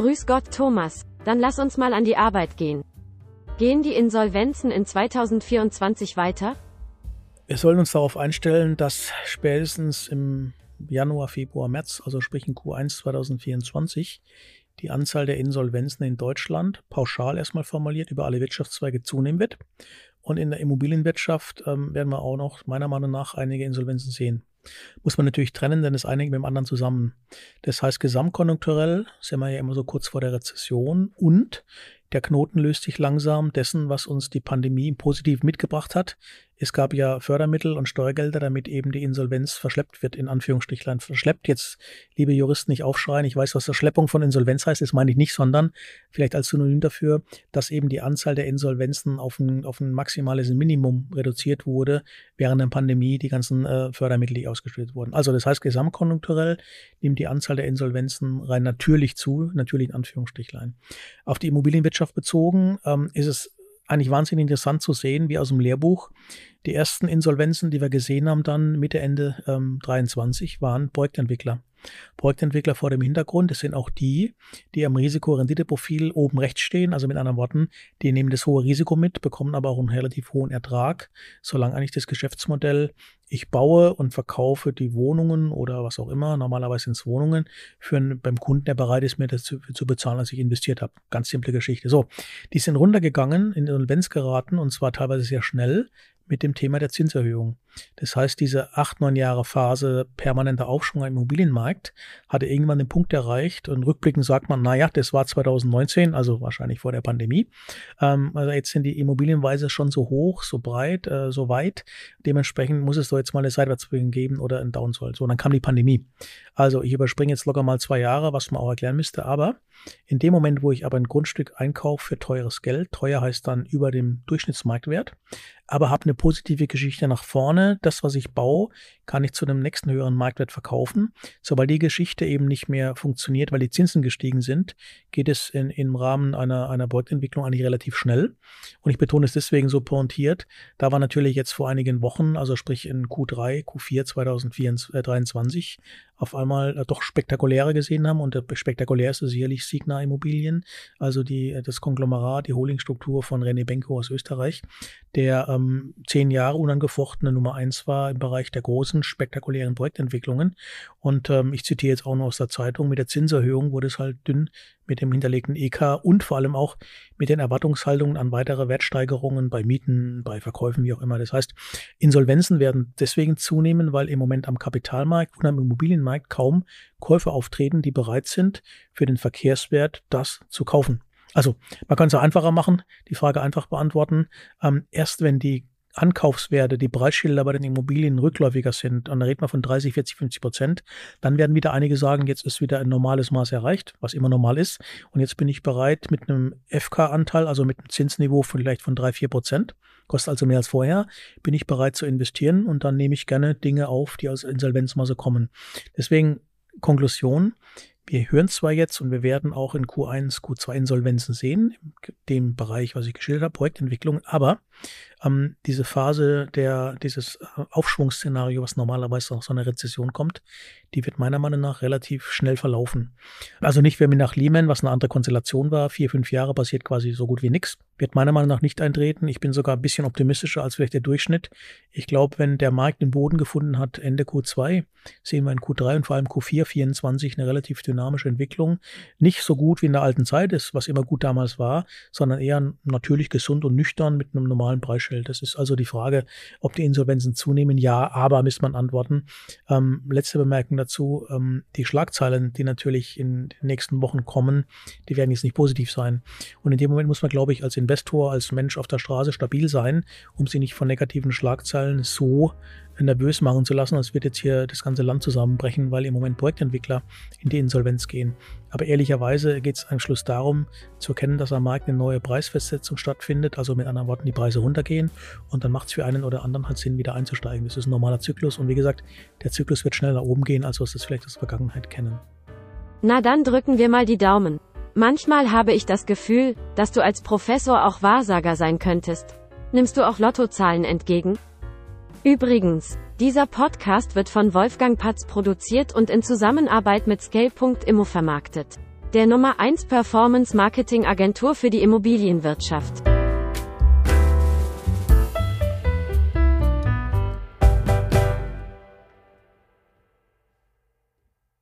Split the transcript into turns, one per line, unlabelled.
Grüß Gott Thomas, dann lass uns mal an die Arbeit gehen. Gehen die Insolvenzen in 2024 weiter?
Wir sollen uns darauf einstellen, dass spätestens im Januar, Februar, März, also sprich in Q1 2024, die Anzahl der Insolvenzen in Deutschland pauschal erstmal formuliert über alle Wirtschaftszweige zunehmen wird. Und in der Immobilienwirtschaft ähm, werden wir auch noch meiner Meinung nach einige Insolvenzen sehen. Muss man natürlich trennen, denn das eine hängt mit dem anderen zusammen. Das heißt, gesamtkonjunkturell sind wir ja immer so kurz vor der Rezession und der Knoten löst sich langsam dessen, was uns die Pandemie positiv mitgebracht hat. Es gab ja Fördermittel und Steuergelder, damit eben die Insolvenz verschleppt wird, in Anführungsstrichlein. Verschleppt jetzt, liebe Juristen, nicht aufschreien. Ich weiß, was Verschleppung von Insolvenz heißt. Das meine ich nicht, sondern vielleicht als Synonym dafür, dass eben die Anzahl der Insolvenzen auf ein, auf ein maximales Minimum reduziert wurde, während der Pandemie die ganzen äh, Fördermittel, die ausgestellt wurden. Also das heißt, gesamtkonjunkturell nimmt die Anzahl der Insolvenzen rein natürlich zu, natürlich in Anführungsstrichlein. Auf die Immobilienwirtschaft bezogen ähm, ist es eigentlich wahnsinnig interessant zu sehen, wie aus dem Lehrbuch die ersten Insolvenzen, die wir gesehen haben, dann Mitte, Ende ähm, 23, waren Projektentwickler. Projektentwickler vor dem Hintergrund, das sind auch die, die am Risiko-Rendite-Profil oben rechts stehen, also mit anderen Worten, die nehmen das hohe Risiko mit, bekommen aber auch einen relativ hohen Ertrag, solange eigentlich das Geschäftsmodell, ich baue und verkaufe die Wohnungen oder was auch immer, normalerweise sind es Wohnungen, für einen, beim Kunden, der bereit ist, mir das zu, zu bezahlen, als ich investiert habe. Ganz simple Geschichte. So, die sind runtergegangen, in Insolvenz geraten und zwar teilweise sehr schnell, mit dem Thema der Zinserhöhung. Das heißt, diese acht, neun Jahre Phase permanenter Aufschwung im Immobilienmarkt hatte irgendwann den Punkt erreicht und rückblickend sagt man, naja, das war 2019, also wahrscheinlich vor der Pandemie. Ähm, also jetzt sind die Immobilienweise schon so hoch, so breit, äh, so weit. Dementsprechend muss es doch jetzt mal eine Seitwärtsbewegung geben oder ein Downsoll. So, dann kam die Pandemie. Also ich überspringe jetzt locker mal zwei Jahre, was man auch erklären müsste, aber in dem Moment, wo ich aber ein Grundstück einkaufe für teures Geld, teuer heißt dann über dem Durchschnittsmarktwert, aber habe eine positive Geschichte nach vorne. Das, was ich baue, kann ich zu einem nächsten höheren Marktwert verkaufen. Sobald die Geschichte eben nicht mehr funktioniert, weil die Zinsen gestiegen sind, geht es in, im Rahmen einer, einer Projektentwicklung eigentlich relativ schnell. Und ich betone es deswegen so pointiert. Da war natürlich jetzt vor einigen Wochen, also sprich in Q3, Q4 2023, auf einmal äh, doch spektakuläre gesehen haben. Und der spektakulärste sicherlich Signa Immobilien, also die, äh, das Konglomerat, die Holdingstruktur von René Benko aus Österreich, der ähm, zehn Jahre unangefochtene Nummer eins war im Bereich der großen, spektakulären Projektentwicklungen. Und ähm, ich zitiere jetzt auch noch aus der Zeitung, mit der Zinserhöhung wurde es halt dünn mit dem hinterlegten EK und vor allem auch mit den Erwartungshaltungen an weitere Wertsteigerungen bei Mieten, bei Verkäufen, wie auch immer. Das heißt, Insolvenzen werden deswegen zunehmen, weil im Moment am Kapitalmarkt und am Immobilienmarkt kaum Käufer auftreten, die bereit sind, für den Verkehrswert das zu kaufen. Also man kann es auch einfacher machen, die Frage einfach beantworten. Ähm, erst wenn die Ankaufswerte, die Preisschilder bei den Immobilien rückläufiger sind, und da reden wir von 30, 40, 50 Prozent, dann werden wieder einige sagen, jetzt ist wieder ein normales Maß erreicht, was immer normal ist. Und jetzt bin ich bereit mit einem FK-Anteil, also mit einem Zinsniveau vielleicht von 3, 4 Prozent, kostet also mehr als vorher, bin ich bereit zu investieren und dann nehme ich gerne Dinge auf, die aus Insolvenzmasse kommen. Deswegen Konklusion, wir hören zwar jetzt und wir werden auch in Q1, Q2 Insolvenzen sehen, dem Bereich, was ich geschildert habe, Projektentwicklung, aber ähm, diese Phase der, dieses äh, Aufschwungsszenario, was normalerweise aus so einer Rezession kommt, die wird meiner Meinung nach relativ schnell verlaufen. Also nicht wie nach Lehman, was eine andere Konstellation war, vier, fünf Jahre passiert quasi so gut wie nichts, wird meiner Meinung nach nicht eintreten. Ich bin sogar ein bisschen optimistischer als vielleicht der Durchschnitt. Ich glaube, wenn der Markt den Boden gefunden hat, Ende Q2, sehen wir in Q3 und vor allem Q4, 24 eine relativ dynamische Entwicklung. Nicht so gut wie in der alten Zeit ist, was immer gut damals war, sondern eher natürlich gesund und nüchtern mit einem normalen Preisschild darstellt. Das ist also die Frage, ob die Insolvenzen zunehmen. Ja, aber müsste man antworten. Ähm, letzte Bemerkung dazu. Ähm, die Schlagzeilen, die natürlich in den nächsten Wochen kommen, die werden jetzt nicht positiv sein. Und in dem Moment muss man, glaube ich, als Investor, als Mensch auf der Straße stabil sein, um sie nicht von negativen Schlagzeilen so nervös machen zu lassen, als wird jetzt hier das ganze Land zusammenbrechen, weil im Moment Projektentwickler in die Insolvenz gehen. Aber ehrlicherweise geht es am Schluss darum, zu erkennen, dass am Markt eine neue Preisfestsetzung stattfindet, also mit anderen Worten die Preise runtergehen und dann macht es für einen oder anderen halt Sinn, wieder einzusteigen. Das ist ein normaler Zyklus und wie gesagt, der Zyklus wird schneller oben gehen, als wir es vielleicht aus der Vergangenheit kennen.
Na dann drücken wir mal die Daumen. Manchmal habe ich das Gefühl, dass du als Professor auch Wahrsager sein könntest. Nimmst du auch Lottozahlen entgegen? Übrigens, dieser Podcast wird von Wolfgang Patz produziert und in Zusammenarbeit mit Scale.immo vermarktet. der Nummer 1 Performance Marketing Agentur für die Immobilienwirtschaft.